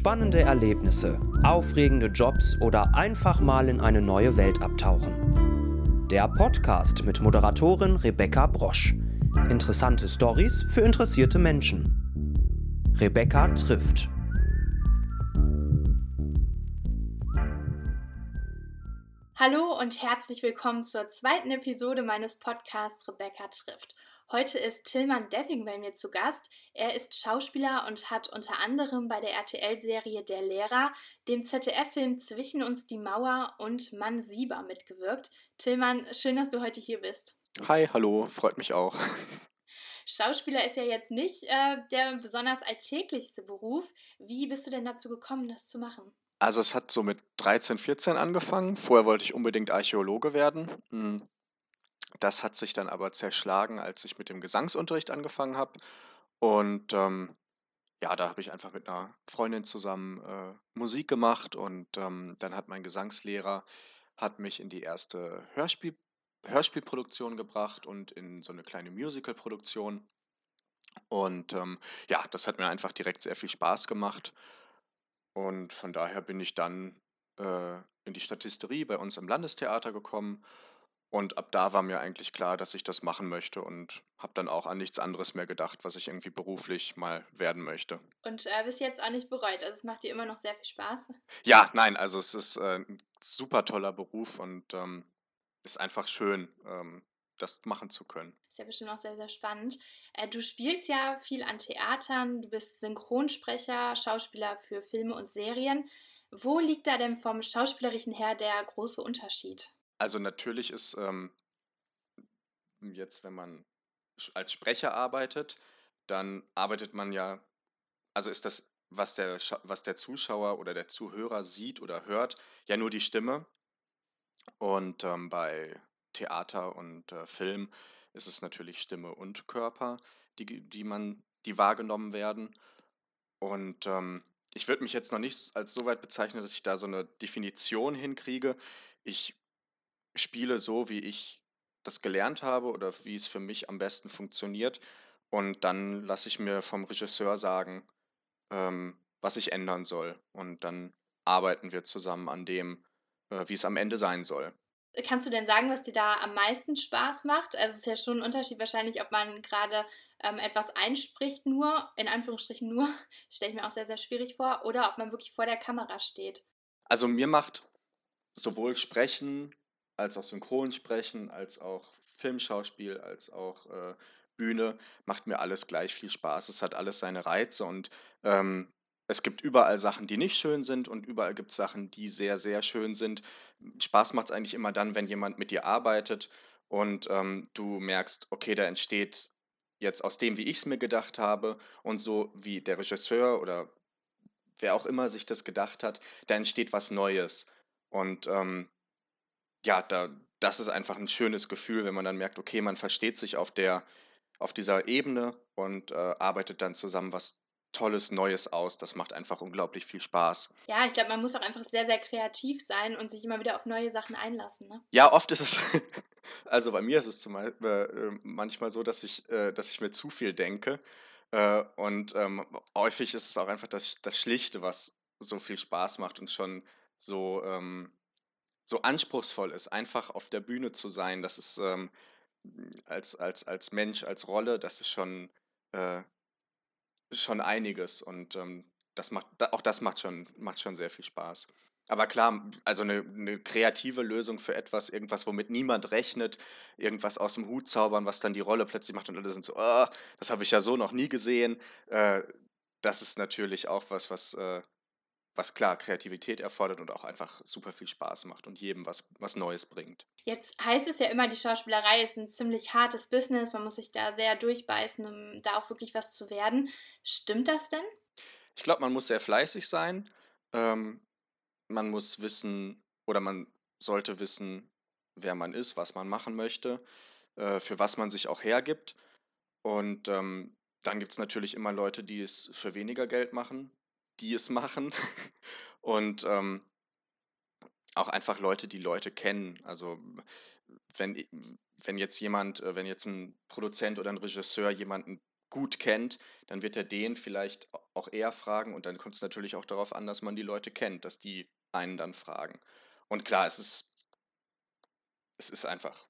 Spannende Erlebnisse, aufregende Jobs oder einfach mal in eine neue Welt abtauchen. Der Podcast mit Moderatorin Rebecca Brosch. Interessante Stories für interessierte Menschen. Rebecca trifft. Hallo und herzlich willkommen zur zweiten Episode meines Podcasts Rebecca trifft. Heute ist Tillmann Deffing bei mir zu Gast. Er ist Schauspieler und hat unter anderem bei der RTL-Serie Der Lehrer, dem ZDF-Film Zwischen uns die Mauer und Mann Sieber mitgewirkt. Tillmann, schön, dass du heute hier bist. Hi, hallo, freut mich auch. Schauspieler ist ja jetzt nicht äh, der besonders alltäglichste Beruf. Wie bist du denn dazu gekommen, das zu machen? Also es hat so mit 13, 14 angefangen. Vorher wollte ich unbedingt Archäologe werden. Das hat sich dann aber zerschlagen, als ich mit dem Gesangsunterricht angefangen habe. Und ähm, ja, da habe ich einfach mit einer Freundin zusammen äh, Musik gemacht und ähm, dann hat mein Gesangslehrer hat mich in die erste Hörspiel, Hörspielproduktion gebracht und in so eine kleine Musicalproduktion. Und ähm, ja, das hat mir einfach direkt sehr viel Spaß gemacht. Und von daher bin ich dann äh, in die Statisterie bei uns im Landestheater gekommen und ab da war mir eigentlich klar, dass ich das machen möchte und habe dann auch an nichts anderes mehr gedacht, was ich irgendwie beruflich mal werden möchte. Und äh, bis jetzt auch nicht bereut. Also es macht dir immer noch sehr viel Spaß. Ja, nein, also es ist äh, ein super toller Beruf und ähm, ist einfach schön, ähm, das machen zu können. Ist ja bestimmt auch sehr, sehr spannend. Äh, du spielst ja viel an Theatern, du bist Synchronsprecher, Schauspieler für Filme und Serien. Wo liegt da denn vom Schauspielerischen her der große Unterschied? Also natürlich ist ähm, jetzt, wenn man als Sprecher arbeitet, dann arbeitet man ja, also ist das, was der, was der Zuschauer oder der Zuhörer sieht oder hört, ja nur die Stimme. Und ähm, bei Theater und äh, Film ist es natürlich Stimme und Körper, die, die man, die wahrgenommen werden. Und ähm, ich würde mich jetzt noch nicht als so weit bezeichnen, dass ich da so eine Definition hinkriege. Ich spiele so, wie ich das gelernt habe oder wie es für mich am besten funktioniert. Und dann lasse ich mir vom Regisseur sagen, ähm, was ich ändern soll. Und dann arbeiten wir zusammen an dem, äh, wie es am Ende sein soll. Kannst du denn sagen, was dir da am meisten Spaß macht? Also es ist ja schon ein Unterschied wahrscheinlich, ob man gerade ähm, etwas einspricht nur, in Anführungsstrichen nur, stelle ich mir auch sehr, sehr schwierig vor, oder ob man wirklich vor der Kamera steht. Also mir macht sowohl Sprechen als auch Synchronsprechen, als auch Filmschauspiel, als auch äh, Bühne, macht mir alles gleich viel Spaß. Es hat alles seine Reize und ähm, es gibt überall Sachen, die nicht schön sind und überall gibt es Sachen, die sehr, sehr schön sind. Spaß macht es eigentlich immer dann, wenn jemand mit dir arbeitet und ähm, du merkst, okay, da entsteht jetzt aus dem, wie ich es mir gedacht habe und so wie der Regisseur oder wer auch immer sich das gedacht hat, da entsteht was Neues. Und ähm, ja, da, das ist einfach ein schönes Gefühl, wenn man dann merkt, okay, man versteht sich auf der, auf dieser Ebene und äh, arbeitet dann zusammen was Tolles, Neues aus. Das macht einfach unglaublich viel Spaß. Ja, ich glaube, man muss auch einfach sehr, sehr kreativ sein und sich immer wieder auf neue Sachen einlassen. Ne? Ja, oft ist es, also bei mir ist es zum Beispiel äh, manchmal so, dass ich, äh, dass ich mir zu viel denke. Äh, und ähm, häufig ist es auch einfach das, das Schlichte, was so viel Spaß macht und schon so ähm, so anspruchsvoll ist, einfach auf der Bühne zu sein, das ist ähm, als, als, als Mensch, als Rolle, das ist schon, äh, schon einiges und ähm, das macht, auch das macht schon, macht schon sehr viel Spaß. Aber klar, also eine, eine, kreative Lösung für etwas, irgendwas, womit niemand rechnet, irgendwas aus dem Hut zaubern, was dann die Rolle plötzlich macht und alle sind so, oh, das habe ich ja so noch nie gesehen. Äh, das ist natürlich auch was, was, äh, was klar Kreativität erfordert und auch einfach super viel Spaß macht und jedem was, was Neues bringt. Jetzt heißt es ja immer, die Schauspielerei ist ein ziemlich hartes Business, man muss sich da sehr durchbeißen, um da auch wirklich was zu werden. Stimmt das denn? Ich glaube, man muss sehr fleißig sein. Ähm, man muss wissen oder man sollte wissen, wer man ist, was man machen möchte, äh, für was man sich auch hergibt. Und ähm, dann gibt es natürlich immer Leute, die es für weniger Geld machen die es machen. Und ähm, auch einfach Leute, die Leute kennen. Also wenn, wenn jetzt jemand, äh, wenn jetzt ein Produzent oder ein Regisseur jemanden gut kennt, dann wird er den vielleicht auch eher fragen und dann kommt es natürlich auch darauf an, dass man die Leute kennt, dass die einen dann fragen. Und klar, es ist, es ist einfach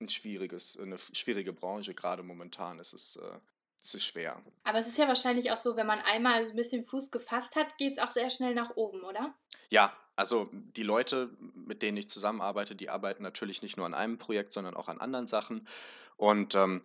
ein schwieriges, eine schwierige Branche, gerade momentan. Es ist, äh, es ist schwer. Aber es ist ja wahrscheinlich auch so, wenn man einmal so ein bisschen Fuß gefasst hat, geht es auch sehr schnell nach oben, oder? Ja, also die Leute, mit denen ich zusammenarbeite, die arbeiten natürlich nicht nur an einem Projekt, sondern auch an anderen Sachen. Und ähm,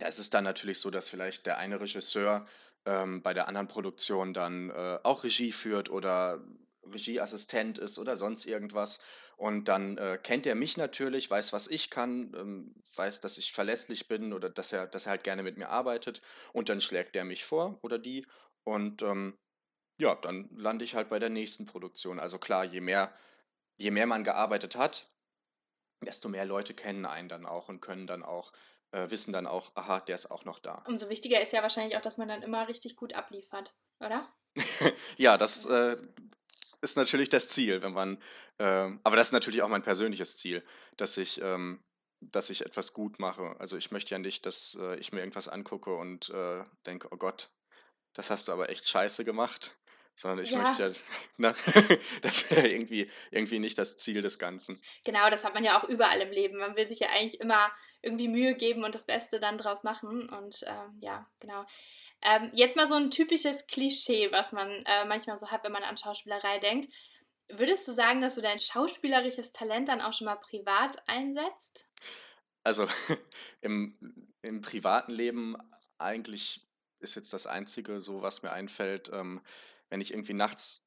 es ist dann natürlich so, dass vielleicht der eine Regisseur ähm, bei der anderen Produktion dann äh, auch Regie führt oder Regieassistent ist oder sonst irgendwas. Und dann äh, kennt er mich natürlich, weiß, was ich kann, ähm, weiß, dass ich verlässlich bin oder dass er, dass er halt gerne mit mir arbeitet. Und dann schlägt er mich vor oder die. Und ähm, ja, dann lande ich halt bei der nächsten Produktion. Also klar, je mehr, je mehr man gearbeitet hat, desto mehr Leute kennen einen dann auch und können dann auch, äh, wissen dann auch, aha, der ist auch noch da. Umso wichtiger ist ja wahrscheinlich auch, dass man dann immer richtig gut abliefert, oder? ja, das äh, ist natürlich das Ziel, wenn man, ähm, aber das ist natürlich auch mein persönliches Ziel, dass ich, ähm, dass ich etwas gut mache. Also ich möchte ja nicht, dass äh, ich mir irgendwas angucke und äh, denke, oh Gott, das hast du aber echt scheiße gemacht. Sondern ich möchte Ja, ja, ne? das wäre irgendwie, irgendwie nicht das Ziel des Ganzen. genau, das hat man ja auch überall im Leben. Man will sich ja eigentlich immer irgendwie Mühe geben und das Beste dann draus machen. Und ähm, ja, genau. Ähm, jetzt mal so ein typisches Klischee, was man äh, manchmal so hat, wenn man an Schauspielerei denkt. Würdest du sagen, dass du dein schauspielerisches Talent dann auch schon mal privat einsetzt? Also im, im privaten Leben eigentlich ist jetzt das Einzige, so was mir einfällt, ähm, wenn ich irgendwie nachts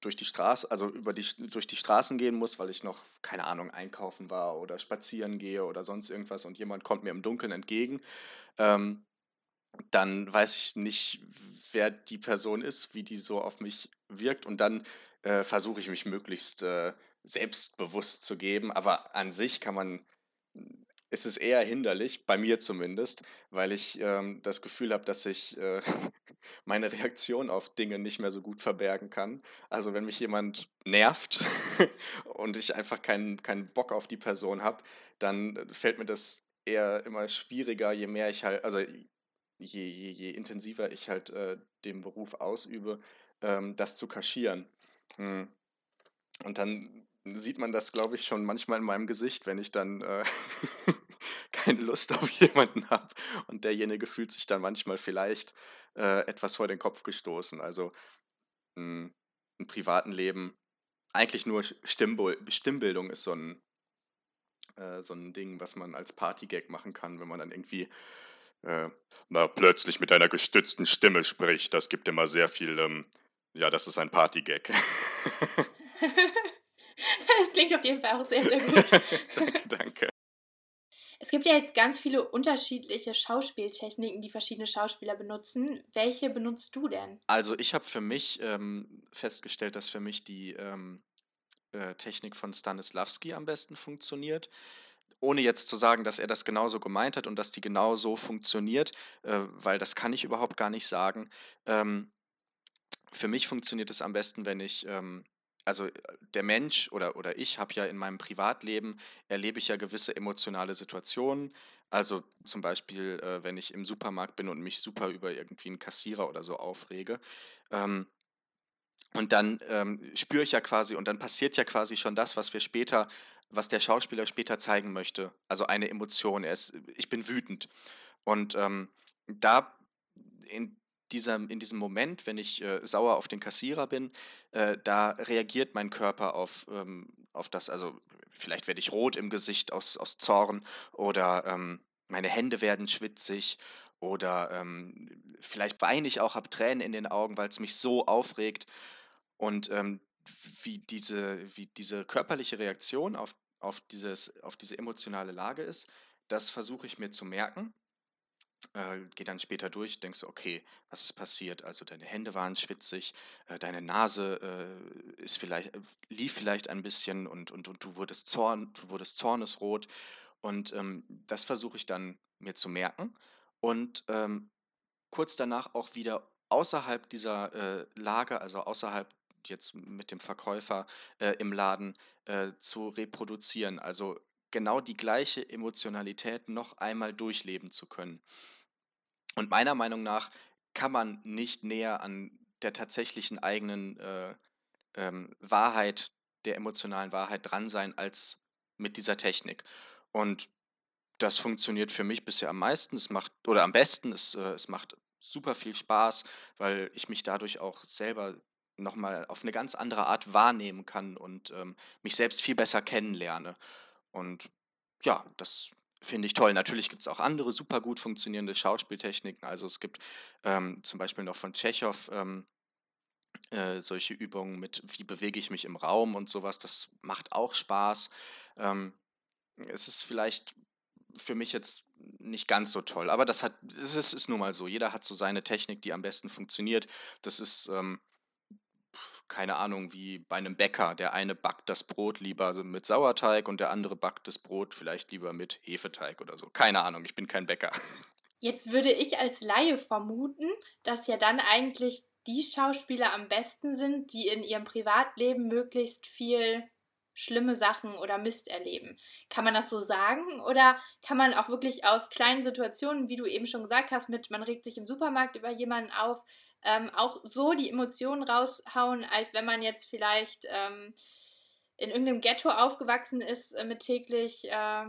durch die Straße, also über die, durch die Straßen gehen muss, weil ich noch, keine Ahnung, einkaufen war oder spazieren gehe oder sonst irgendwas und jemand kommt mir im Dunkeln entgegen, ähm, dann weiß ich nicht, wer die Person ist, wie die so auf mich wirkt und dann äh, versuche ich mich möglichst äh, selbstbewusst zu geben. Aber an sich kann man, es ist eher hinderlich, bei mir zumindest, weil ich ähm, das Gefühl habe, dass ich äh, meine Reaktion auf Dinge nicht mehr so gut verbergen kann. Also wenn mich jemand nervt und ich einfach keinen, keinen Bock auf die Person habe, dann fällt mir das eher immer schwieriger, je mehr ich halt, also je, je, je intensiver ich halt äh, den Beruf ausübe, ähm, das zu kaschieren. Mm. Und dann sieht man das, glaube ich, schon manchmal in meinem Gesicht, wenn ich dann äh, keine Lust auf jemanden habe. Und derjenige fühlt sich dann manchmal vielleicht äh, etwas vor den Kopf gestoßen. Also mh, im privaten Leben eigentlich nur Stimmbul- Stimmbildung ist so ein, äh, so ein Ding, was man als Partygag machen kann, wenn man dann irgendwie äh, na, plötzlich mit einer gestützten Stimme spricht. Das gibt immer sehr viel, ähm, ja, das ist ein Partygag. Das klingt auf jeden Fall auch sehr, sehr gut. danke, danke. Es gibt ja jetzt ganz viele unterschiedliche Schauspieltechniken, die verschiedene Schauspieler benutzen. Welche benutzt du denn? Also ich habe für mich ähm, festgestellt, dass für mich die ähm, äh, Technik von Stanislavski am besten funktioniert. Ohne jetzt zu sagen, dass er das genauso gemeint hat und dass die genau so funktioniert, äh, weil das kann ich überhaupt gar nicht sagen. Ähm, für mich funktioniert es am besten, wenn ich, ähm, also äh, der Mensch oder, oder ich habe ja in meinem Privatleben, erlebe ich ja gewisse emotionale Situationen. Also zum Beispiel, äh, wenn ich im Supermarkt bin und mich super über irgendwie einen Kassierer oder so aufrege. Ähm, und dann ähm, spüre ich ja quasi, und dann passiert ja quasi schon das, was wir später, was der Schauspieler später zeigen möchte. Also eine Emotion. Er ist, ich bin wütend. Und ähm, da in diesem, in diesem Moment, wenn ich äh, sauer auf den Kassierer bin, äh, da reagiert mein Körper auf, ähm, auf das, also vielleicht werde ich rot im Gesicht aus, aus Zorn oder ähm, meine Hände werden schwitzig oder ähm, vielleicht weine ich auch, habe Tränen in den Augen, weil es mich so aufregt. Und ähm, wie, diese, wie diese körperliche Reaktion auf, auf, dieses, auf diese emotionale Lage ist, das versuche ich mir zu merken äh, geh dann später durch, denkst du, okay, was ist passiert? Also deine Hände waren schwitzig, äh, deine Nase äh, ist vielleicht, äh, lief vielleicht ein bisschen und, und, und du wurdest zorn, du wurdest zornesrot. Und ähm, das versuche ich dann mir zu merken. Und ähm, kurz danach auch wieder außerhalb dieser äh, Lage, also außerhalb jetzt mit dem Verkäufer im Laden zu reproduzieren. Also genau die gleiche Emotionalität noch einmal durchleben zu können. Und meiner Meinung nach kann man nicht näher an der tatsächlichen eigenen äh, ähm, Wahrheit, der emotionalen Wahrheit dran sein, als mit dieser Technik. Und das funktioniert für mich bisher am meisten. Es macht, oder am besten, es, äh, es macht super viel Spaß, weil ich mich dadurch auch selber nochmal auf eine ganz andere Art wahrnehmen kann und ähm, mich selbst viel besser kennenlerne. Und ja, das finde ich toll. Natürlich gibt es auch andere super gut funktionierende Schauspieltechniken. Also es gibt ähm, zum Beispiel noch von Tschechow ähm, äh, solche Übungen mit, wie bewege ich mich im Raum und sowas. Das macht auch Spaß. Ähm, es ist vielleicht für mich jetzt nicht ganz so toll, aber das hat, es ist, ist nun mal so. Jeder hat so seine Technik, die am besten funktioniert. Das ist ähm, keine Ahnung, wie bei einem Bäcker. Der eine backt das Brot lieber mit Sauerteig und der andere backt das Brot vielleicht lieber mit Hefeteig oder so. Keine Ahnung, ich bin kein Bäcker. Jetzt würde ich als Laie vermuten, dass ja dann eigentlich die Schauspieler am besten sind, die in ihrem Privatleben möglichst viel schlimme Sachen oder Mist erleben. Kann man das so sagen? Oder kann man auch wirklich aus kleinen Situationen, wie du eben schon gesagt hast, mit man regt sich im Supermarkt über jemanden auf, ähm, auch so die Emotionen raushauen, als wenn man jetzt vielleicht ähm, in irgendeinem Ghetto aufgewachsen ist äh, mit täglich äh,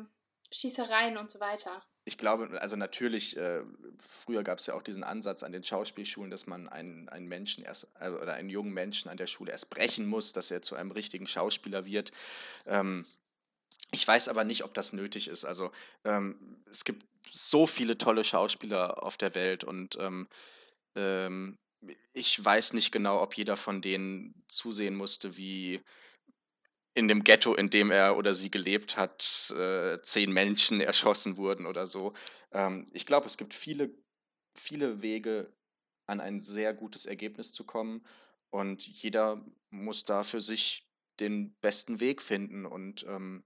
Schießereien und so weiter. Ich glaube, also natürlich, äh, früher gab es ja auch diesen Ansatz an den Schauspielschulen, dass man einen, einen Menschen erst äh, oder einen jungen Menschen an der Schule erst brechen muss, dass er zu einem richtigen Schauspieler wird. Ähm, ich weiß aber nicht, ob das nötig ist. Also ähm, es gibt so viele tolle Schauspieler auf der Welt und ähm, ähm ich weiß nicht genau, ob jeder von denen zusehen musste, wie in dem Ghetto, in dem er oder sie gelebt hat, äh, zehn Menschen erschossen wurden oder so. Ähm, ich glaube, es gibt viele, viele Wege, an ein sehr gutes Ergebnis zu kommen. Und jeder muss da für sich den besten Weg finden und ähm,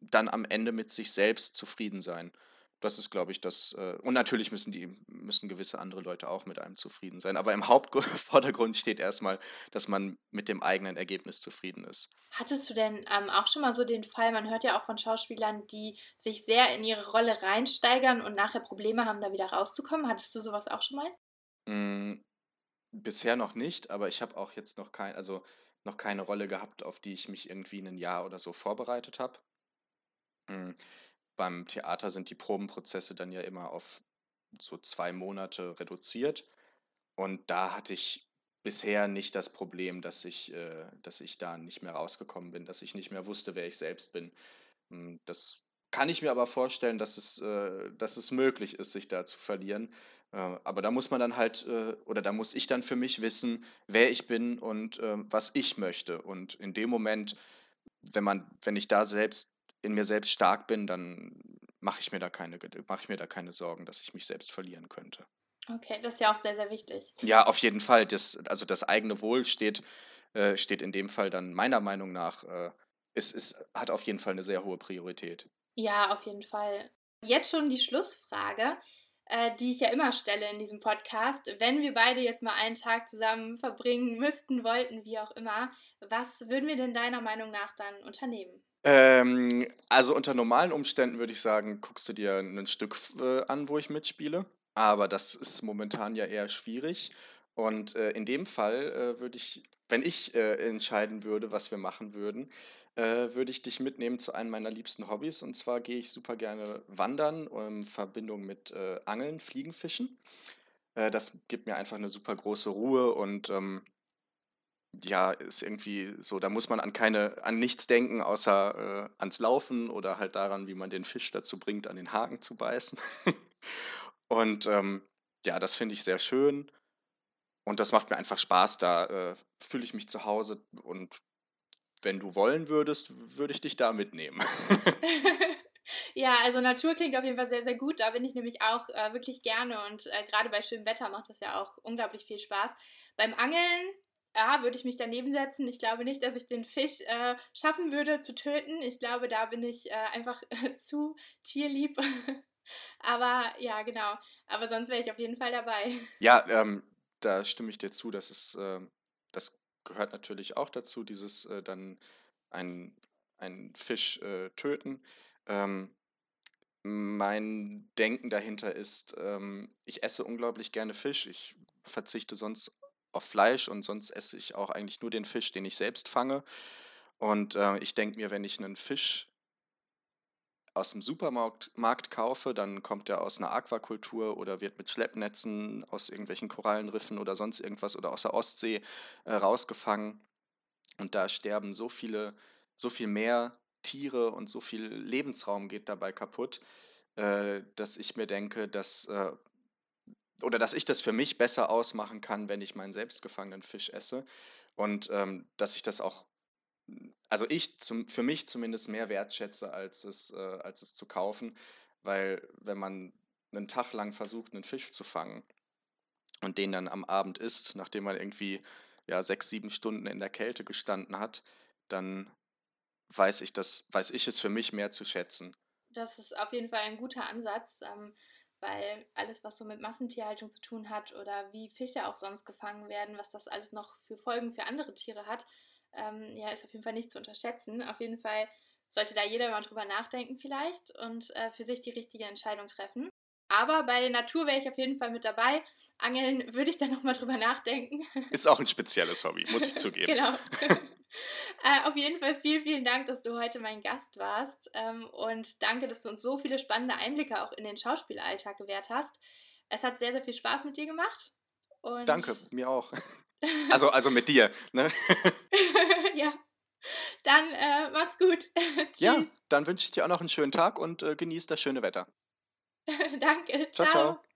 dann am Ende mit sich selbst zufrieden sein das ist, glaube ich, das. Äh, und natürlich müssen die, müssen gewisse andere Leute auch mit einem zufrieden sein. Aber im Hauptvordergrund steht erstmal, dass man mit dem eigenen Ergebnis zufrieden ist. Hattest du denn ähm, auch schon mal so den Fall, man hört ja auch von Schauspielern, die sich sehr in ihre Rolle reinsteigern und nachher Probleme haben, da wieder rauszukommen? Hattest du sowas auch schon mal? Mm, bisher noch nicht, aber ich habe auch jetzt noch kein, also noch keine Rolle gehabt, auf die ich mich irgendwie ein Jahr oder so vorbereitet habe. Mm, beim Theater sind die Probenprozesse dann ja immer auf so zwei Monate reduziert. Und da hatte ich bisher nicht das Problem, dass ich, äh, dass ich da nicht mehr rausgekommen bin, dass ich nicht mehr wusste, wer ich selbst bin. Hm, das kann ich mir aber vorstellen, dass es, äh, dass es möglich ist, sich da zu verlieren. Äh, aber da muss man dann halt, äh, oder da muss ich dann für mich wissen, wer ich bin und äh, was ich möchte. Und in dem Moment, wenn man, wenn ich da selbst in mir selbst stark bin, dann mache ich mir da keine, mache ich mir da keine Sorgen, dass ich mich selbst verlieren könnte. Okay, das ist ja auch sehr, sehr wichtig. Ja, auf jeden Fall. Das, also das eigene Wohl steht, äh, steht in dem Fall dann meiner Meinung nach, äh, ist, ist, hat auf jeden Fall eine sehr hohe Priorität. Ja, auf jeden Fall. Jetzt schon die Schlussfrage, äh, die ich ja immer stelle in diesem Podcast. Wenn wir beide jetzt mal einen Tag zusammen verbringen müssten, wollten, wie auch immer, was würden wir denn deiner Meinung nach dann unternehmen? Ähm, also unter normalen Umständen würde ich sagen, guckst du dir ein Stück äh, an, wo ich mitspiele. Aber das ist momentan ja eher schwierig. Und äh, in dem Fall äh, würde ich, wenn ich äh, entscheiden würde, was wir machen würden, äh, würde ich dich mitnehmen zu einem meiner liebsten Hobbys. Und zwar gehe ich super gerne wandern in Verbindung mit äh, Angeln, Fliegenfischen. Das gibt mir einfach eine super große Ruhe und ähm, ja, ist irgendwie so, da muss man an keine, an nichts denken, außer äh, ans Laufen oder halt daran, wie man den Fisch dazu bringt, an den Haken zu beißen. und ähm, ja, das finde ich sehr schön. Und das macht mir einfach Spaß. Da äh, fühle ich mich zu Hause. Und wenn du wollen würdest, würde ich dich da mitnehmen. ja, also Natur klingt auf jeden Fall sehr, sehr gut. Da bin ich nämlich auch äh, wirklich gerne. Und äh, gerade bei schönem Wetter macht das ja auch unglaublich viel Spaß. Beim Angeln ja, würde ich mich daneben setzen. Ich glaube nicht, dass ich den Fisch äh, schaffen würde zu töten. Ich glaube, da bin ich äh, einfach zu tierlieb. Aber ja, genau. Aber sonst wäre ich auf jeden Fall dabei. Ja, ähm, da stimme ich dir zu. Das ist, äh, das gehört natürlich auch dazu, dieses äh, dann einen Fisch äh, töten. Ähm, Mein Denken dahinter ist, ähm, ich esse unglaublich gerne Fisch. Ich verzichte sonst auf Fleisch und sonst esse ich auch eigentlich nur den Fisch, den ich selbst fange. Und, äh, ich denke mir, wenn ich einen Fisch aus dem Supermarkt Markt kaufe, dann kommt der aus einer Aquakultur oder wird mit Schleppnetzen aus irgendwelchen Korallenriffen oder sonst irgendwas oder aus der Ostsee, äh, rausgefangen. Und da sterben so viele so viel mehr Tiere und so viel Lebensraum geht dabei kaputt, äh, dass ich mir denke, dass äh, oder dass ich das für mich besser ausmachen kann, wenn ich meinen selbstgefangenen Fisch esse. Und, ähm, dass ich das auch also ich zum für mich zumindest mehr wertschätze, als es äh, als es zu kaufen, weil wenn man einen Tag lang versucht, einen Fisch zu fangen und den dann am Abend isst, nachdem man irgendwie, ja, 6, 7 Stunden in der Kälte gestanden hat, dann weiß ich das weiß ich es für mich mehr zu schätzen. Das ist auf jeden Fall ein guter Ansatz, ähm, weil alles, was so mit Massentierhaltung zu tun hat oder wie Fische auch sonst gefangen werden, was das alles noch für Folgen für andere Tiere hat, ähm, ja, ist auf jeden Fall nicht zu unterschätzen. Auf jeden Fall sollte da jeder mal drüber nachdenken vielleicht und äh, für sich die richtige Entscheidung treffen. Aber bei Natur wäre ich auf jeden Fall mit dabei. Angeln würde ich dann nochmal drüber nachdenken. Ist auch ein spezielles Hobby, muss ich zugeben. genau. äh, auf jeden Fall vielen, vielen Dank, dass du heute mein Gast warst. Ähm, und danke, dass du uns so viele spannende Einblicke auch in den Schauspielalltag gewährt hast. Es hat sehr, sehr viel Spaß mit dir gemacht. Danke, mir auch. Also, also mit dir, ne? ja. Dann äh, mach's gut. Tschüss. Ja, dann wünsche ich dir auch noch einen schönen Tag und äh, genieß das schöne Wetter. Danke. ciao. ciao. ciao.